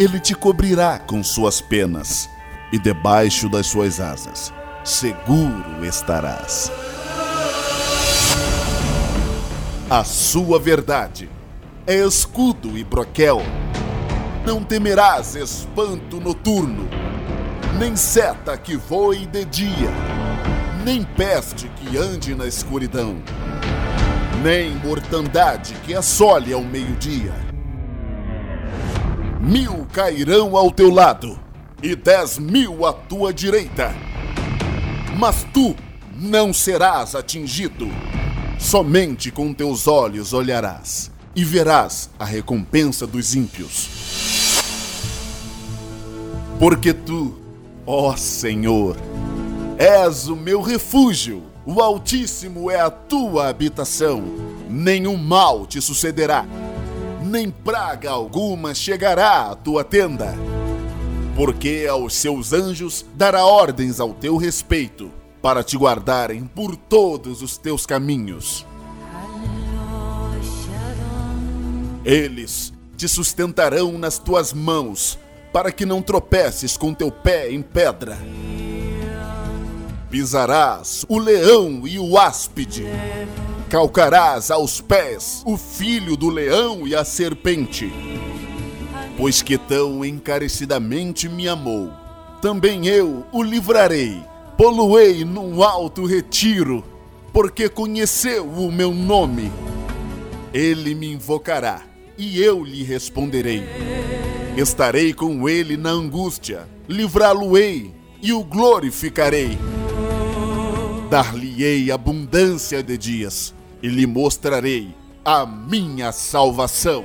Ele te cobrirá com suas penas, e debaixo das suas asas seguro estarás. A sua verdade é escudo e broquel. Não temerás espanto noturno, nem seta que voe de dia, nem peste que ande na escuridão, nem mortandade que assole ao meio-dia. Mil cairão ao teu lado e dez mil à tua direita, mas tu não serás atingido. Somente com teus olhos olharás e verás a recompensa dos ímpios. Porque tu, ó Senhor, és o meu refúgio, o Altíssimo é a tua habitação. Nenhum mal te sucederá, nem praga alguma chegará à tua tenda. Porque aos seus anjos dará ordens ao teu respeito, para te guardarem por todos os teus caminhos. Eles te sustentarão nas tuas mãos, para que não tropeces com teu pé em pedra. Pisarás o leão e o áspide, calcarás aos pés o filho do leão e a serpente. Pois que tão encarecidamente me amou, também eu o livrarei, poluei num alto retiro, porque conheceu o meu nome. Ele me invocará e eu lhe responderei. Estarei com ele na angústia, livrá-lo-ei e o glorificarei. Dar-lhe-ei abundância de dias e lhe mostrarei a minha salvação.